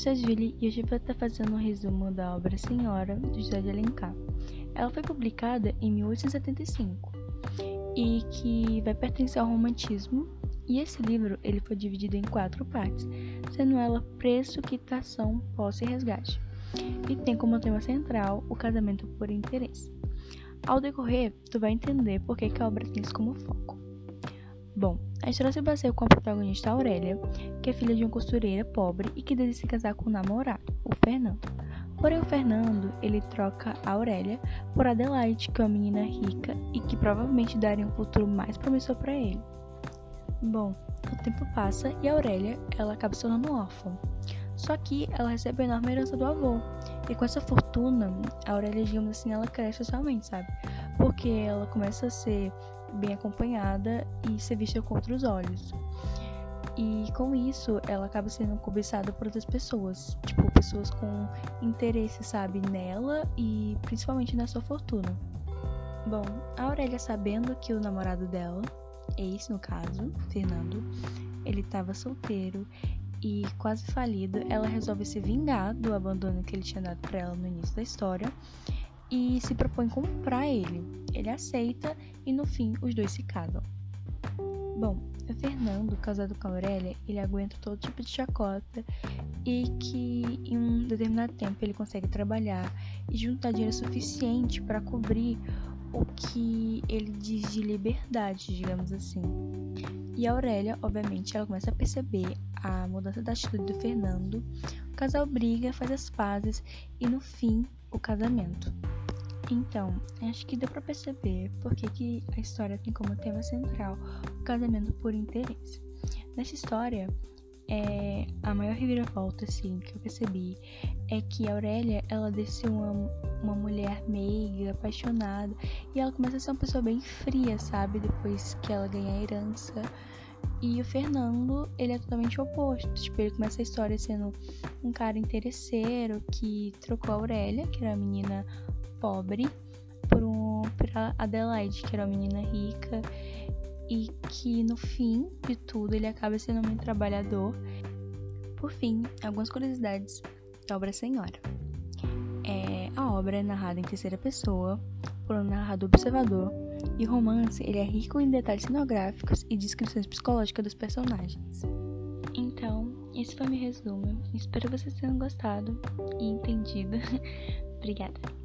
eu sou a Julie e hoje vou estar fazendo um resumo da obra Senhora, do José de Alencar. Ela foi publicada em 1875 e que vai pertencer ao romantismo, e esse livro ele foi dividido em quatro partes, sendo ela preço, quitação, posse e resgate. E tem como tema central o casamento por interesse. Ao decorrer, tu vai entender por que, que a obra tem isso como foco. Bom, a história se baseia com a protagonista Aurélia, que é filha de uma costureira pobre e que decide se casar com o namorado, o Fernando. Porém, o Fernando, ele troca a Aurélia por Adelaide, que é uma menina rica e que provavelmente daria um futuro mais promissor para ele. Bom, o tempo passa e a Aurélia, ela acaba se tornando órfã. Só que ela recebe a enorme herança do avô. E com essa fortuna, a Aurélia, digamos assim, ela cresce socialmente, sabe? Porque ela começa a ser bem acompanhada e ser vista com outros olhos. E com isso, ela acaba sendo cobiçada por outras pessoas, tipo, pessoas com interesse, sabe, nela e principalmente na sua fortuna. Bom, a Aurélia sabendo que o namorado dela, ex no caso, Fernando, ele estava solteiro e quase falido, ela resolve se vingar do abandono que ele tinha dado para ela no início da história e se propõe comprar ele. Ele aceita e no fim os dois se casam. Bom, o Fernando, casado com a Aurélia, ele aguenta todo tipo de chacota e que em um determinado tempo ele consegue trabalhar e juntar dinheiro suficiente para cobrir o que ele diz de liberdade, digamos assim. E a Aurélia, obviamente, ela começa a perceber a mudança da atitude do Fernando. O casal briga, faz as pazes e no fim, o casamento. Então, acho que deu para perceber por que, que a história tem como tema central o casamento por interesse. Nessa história, é, a maior reviravolta assim, que eu percebi é que a Aurélia ela desceu uma, uma mulher meiga, apaixonada, e ela começa a ser uma pessoa bem fria, sabe? Depois que ela ganha a herança. E o Fernando, ele é totalmente oposto. Tipo, ele começa a história sendo um cara interesseiro que trocou a Aurélia, que era uma menina pobre por Adelaide, que era uma menina rica e que no fim de tudo ele acaba sendo um trabalhador. Por fim, algumas curiosidades da obra Senhora. É, a obra é narrada em terceira pessoa por um narrador observador e o romance ele é rico em detalhes cenográficos e descrições psicológicas dos personagens. Então, esse foi meu resumo. Espero vocês tenham gostado e entendido. Obrigada.